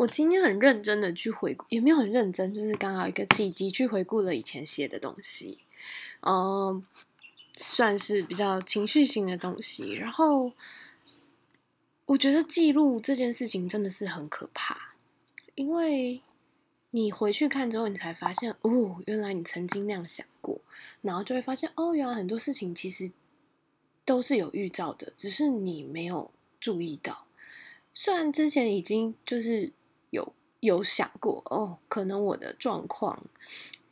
我今天很认真的去回顾，也没有很认真，就是刚好一个契机去回顾了以前写的东西，嗯，算是比较情绪性的东西。然后我觉得记录这件事情真的是很可怕，因为你回去看之后，你才发现哦，原来你曾经那样想过，然后就会发现哦，原来很多事情其实都是有预兆的，只是你没有注意到。虽然之前已经就是。有有想过哦，可能我的状况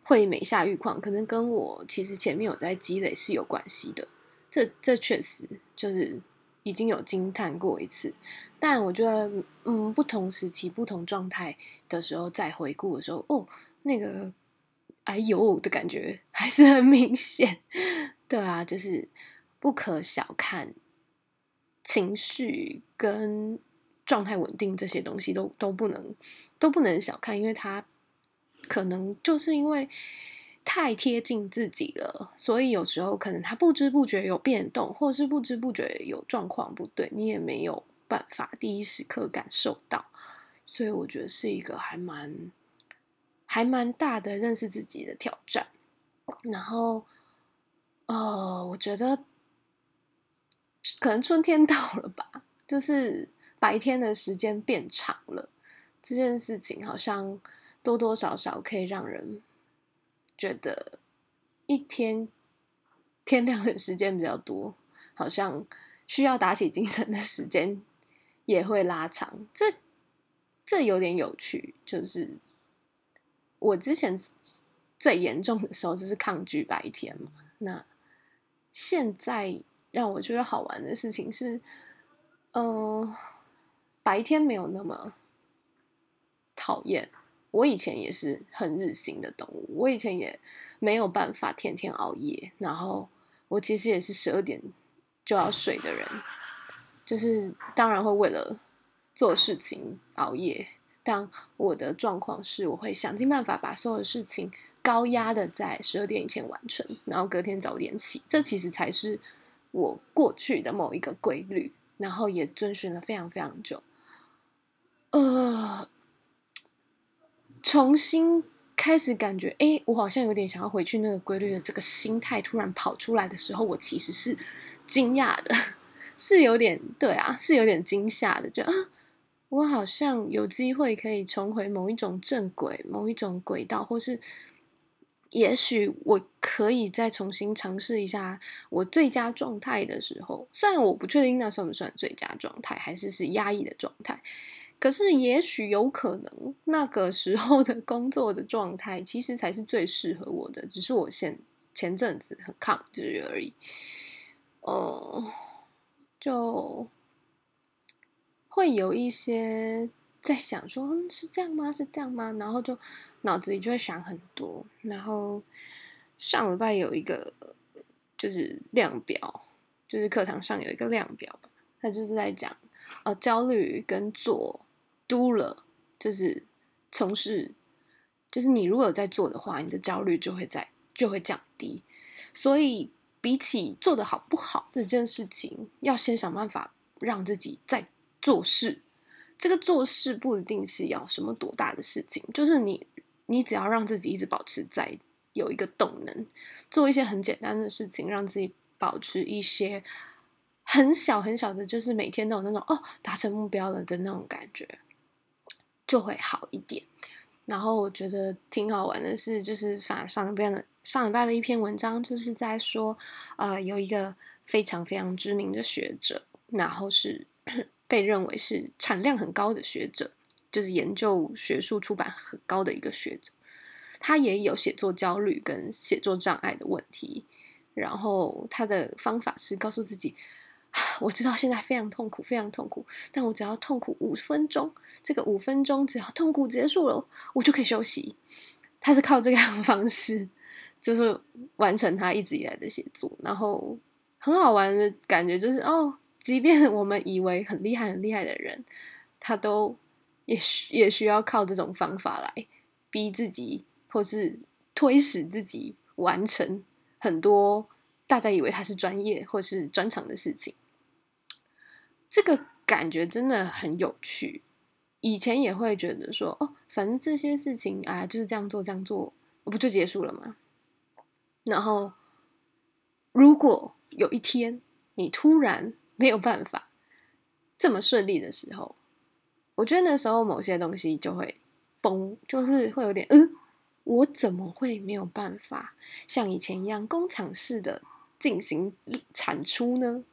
会每下愈况，可能跟我其实前面有在积累是有关系的。这这确实就是已经有惊叹过一次。但我觉得，嗯，不同时期、不同状态的时候再回顾的时候，哦，那个哎呦的感觉还是很明显。对啊，就是不可小看情绪跟。状态稳定这些东西都都不能都不能小看，因为它可能就是因为太贴近自己了，所以有时候可能他不知不觉有变动，或是不知不觉有状况不对，你也没有办法第一时刻感受到。所以我觉得是一个还蛮还蛮大的认识自己的挑战。然后，呃，我觉得可能春天到了吧，就是。白天的时间变长了，这件事情好像多多少少可以让人觉得一天天亮的时间比较多，好像需要打起精神的时间也会拉长。这这有点有趣，就是我之前最严重的时候就是抗拒白天嘛。那现在让我觉得好玩的事情是，嗯、白天没有那么讨厌，我以前也是很日行的动物，我以前也没有办法天天熬夜，然后我其实也是十二点就要睡的人，就是当然会为了做事情熬夜，但我的状况是我会想尽办法把所有事情高压的在十二点以前完成，然后隔天早点起，这其实才是我过去的某一个规律，然后也遵循了非常非常久。呃，重新开始感觉，哎，我好像有点想要回去那个规律的这个心态突然跑出来的时候，我其实是惊讶的，是有点，对啊，是有点惊吓的，就啊，我好像有机会可以重回某一种正轨、某一种轨道，或是也许我可以再重新尝试一下我最佳状态的时候，虽然我不确定那算不算最佳状态，还是是压抑的状态。可是，也许有可能，那个时候的工作的状态其实才是最适合我的，只是我现前阵子很抗拒而已。哦，就会有一些在想说，嗯，是这样吗？是这样吗？然后就脑子里就会想很多。然后上礼拜有一个就是量表，就是课堂上有一个量表，他就是在讲呃焦虑跟做。Do 了，就是从事，就是你如果有在做的话，你的焦虑就会在就会降低。所以比起做得好不好这件事情，要先想办法让自己在做事。这个做事不一定是要什么多大的事情，就是你你只要让自己一直保持在有一个动能，做一些很简单的事情，让自己保持一些很小很小的，就是每天都有那种哦达成目标了的那种感觉。就会好一点。然后我觉得挺好玩的是，就是反而上边的上礼拜的一篇文章，就是在说，呃，有一个非常非常知名的学者，然后是 被认为是产量很高的学者，就是研究学术出版很高的一个学者，他也有写作焦虑跟写作障碍的问题，然后他的方法是告诉自己。我知道现在非常痛苦，非常痛苦，但我只要痛苦五分钟，这个五分钟只要痛苦结束了，我就可以休息。他是靠这个样的方式，就是完成他一直以来的写作，然后很好玩的感觉就是哦，即便我们以为很厉害、很厉害的人，他都也需也需要靠这种方法来逼自己，或是推使自己完成很多。大家以为他是专业或是专长的事情，这个感觉真的很有趣。以前也会觉得说，哦，反正这些事情啊，就是这样做，这样做，我不就结束了吗？然后，如果有一天你突然 没有办法这么顺利的时候，我觉得那时候某些东西就会崩，就是会有点，嗯，我怎么会没有办法像以前一样工厂式的进行产出呢？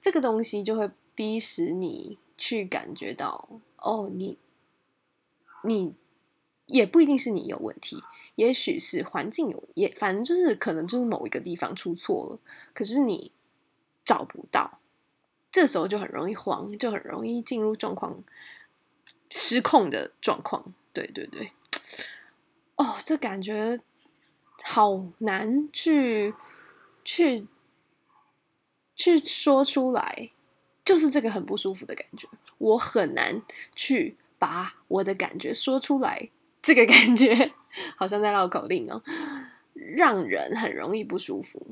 这个东西就会逼使你去感觉到，哦，你，你也不一定是你有问题，也许是环境有，也反正就是可能就是某一个地方出错了，可是你找不到，这时候就很容易慌，就很容易进入状况失控的状况。对对对，哦，这感觉好难去去。去说出来，就是这个很不舒服的感觉。我很难去把我的感觉说出来，这个感觉 好像在绕口令哦，让人很容易不舒服。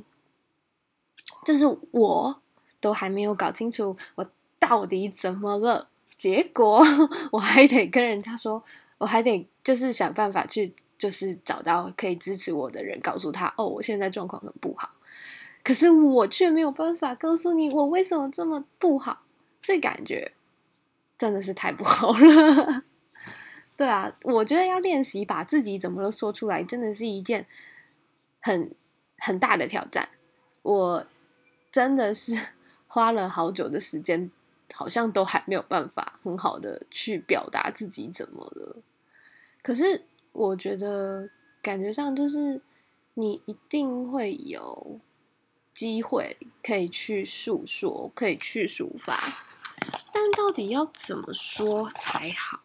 就是我都还没有搞清楚我到底怎么了，结果 我还得跟人家说，我还得就是想办法去，就是找到可以支持我的人，告诉他哦，我现在状况很不好。可是我却没有办法告诉你我为什么这么不好，这感觉真的是太不好了。对啊，我觉得要练习把自己怎么都说出来，真的是一件很很大的挑战。我真的是花了好久的时间，好像都还没有办法很好的去表达自己怎么了。可是我觉得感觉上就是你一定会有。机会可以去诉说，可以去抒发，但到底要怎么说才好？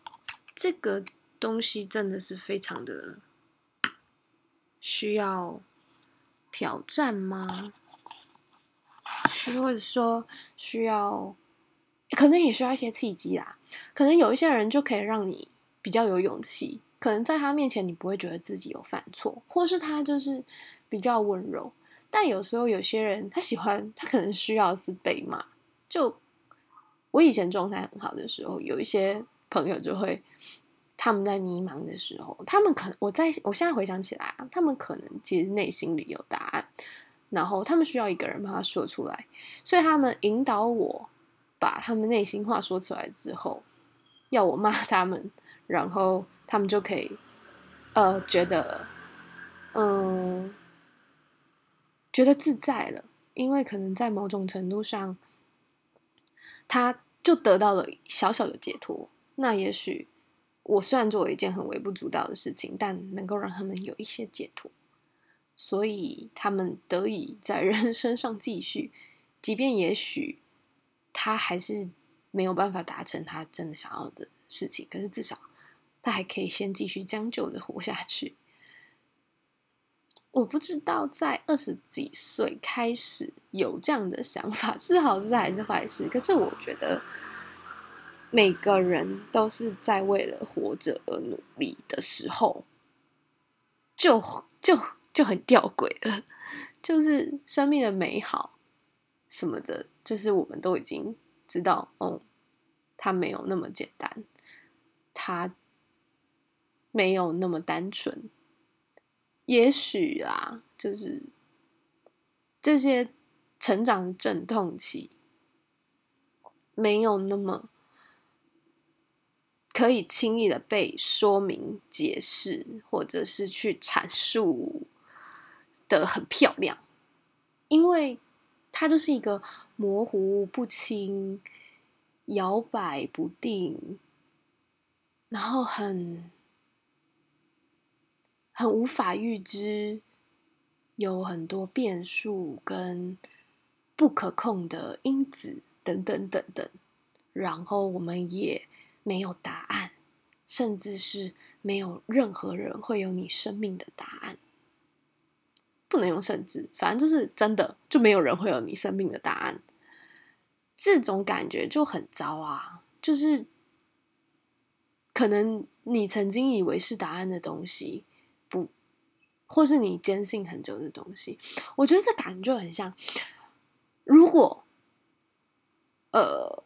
这个东西真的是非常的需要挑战吗？或者说需要，可能也需要一些契机啦。可能有一些人就可以让你比较有勇气，可能在他面前你不会觉得自己有犯错，或是他就是比较温柔。但有时候有些人他喜欢，他可能需要是被骂。就我以前状态很好的时候，有一些朋友就会，他们在迷茫的时候，他们可能我在我现在回想起来啊，他们可能其实内心里有答案，然后他们需要一个人帮他说出来，所以他们引导我把他们内心话说出来之后，要我骂他们，然后他们就可以呃觉得嗯。觉得自在了，因为可能在某种程度上，他就得到了小小的解脱。那也许我虽然做了一件很微不足道的事情，但能够让他们有一些解脱，所以他们得以在人生上继续。即便也许他还是没有办法达成他真的想要的事情，可是至少他还可以先继续将就的活下去。我不知道在二十几岁开始有这样的想法是好事还是坏事。可是我觉得每个人都是在为了活着而努力的时候，就就就很吊诡了。就是生命的美好什么的，就是我们都已经知道，哦，它没有那么简单，它没有那么单纯。也许啊，就是这些成长阵痛期没有那么可以轻易的被说明、解释，或者是去阐述的很漂亮，因为它就是一个模糊不清、摇摆不定，然后很。很无法预知，有很多变数跟不可控的因子等等等等，然后我们也没有答案，甚至是没有任何人会有你生命的答案。不能用甚至，反正就是真的，就没有人会有你生命的答案。这种感觉就很糟啊！就是可能你曾经以为是答案的东西。或是你坚信很久的东西，我觉得这感觉就很像。如果，呃，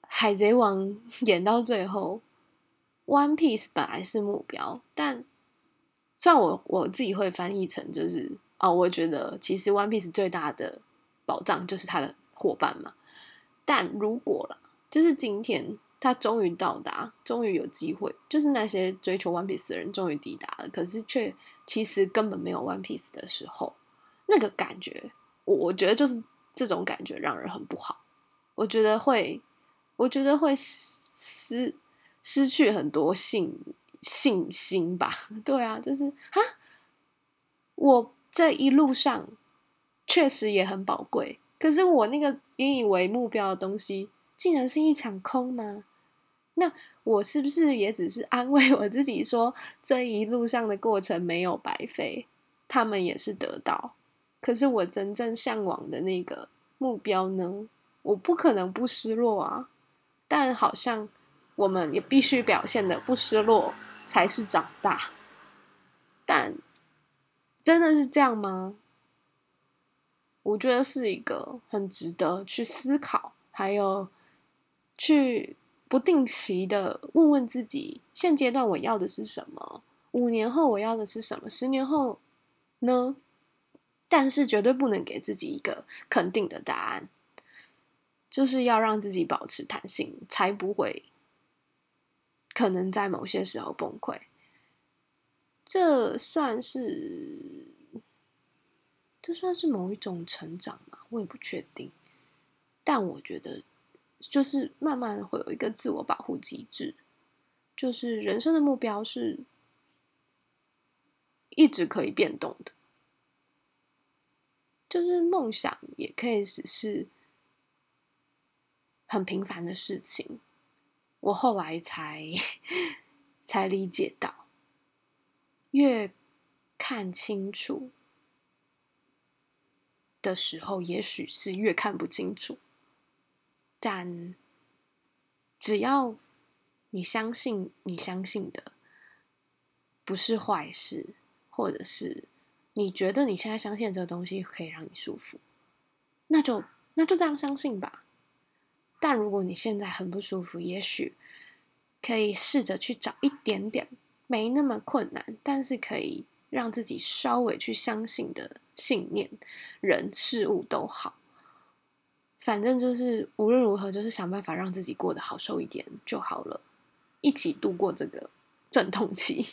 海贼王 演到最后，One Piece 本来是目标，但虽然我我自己会翻译成就是哦，我觉得其实 One Piece 最大的宝藏就是他的伙伴嘛。但如果了，就是今天他终于到达，终于有机会，就是那些追求 One Piece 的人终于抵达了，可是却其实根本没有 One Piece 的时候，那个感觉，我我觉得就是这种感觉让人很不好。我觉得会，我觉得会失失去很多信信心吧。对啊，就是啊，我这一路上确实也很宝贵。可是我那个引以为目标的东西，竟然是一场空吗？那我是不是也只是安慰我自己说，这一路上的过程没有白费，他们也是得到。可是我真正向往的那个目标呢？我不可能不失落啊！但好像我们也必须表现的不失落，才是长大。但真的是这样吗？我觉得是一个很值得去思考，还有去不定期的问问自己：现阶段我要的是什么？五年后我要的是什么？十年后呢？但是绝对不能给自己一个肯定的答案，就是要让自己保持弹性，才不会可能在某些时候崩溃。这算是。这算是某一种成长吗？我也不确定。但我觉得，就是慢慢会有一个自我保护机制，就是人生的目标是一直可以变动的，就是梦想也可以只是很平凡的事情。我后来才才理解到，越看清楚。的时候，也许是越看不清楚，但只要你相信，你相信的不是坏事，或者是你觉得你现在相信这个东西可以让你舒服，那就那就这样相信吧。但如果你现在很不舒服，也许可以试着去找一点点没那么困难，但是可以让自己稍微去相信的。信念、人、事物都好，反正就是无论如何，就是想办法让自己过得好受一点就好了，一起度过这个阵痛期。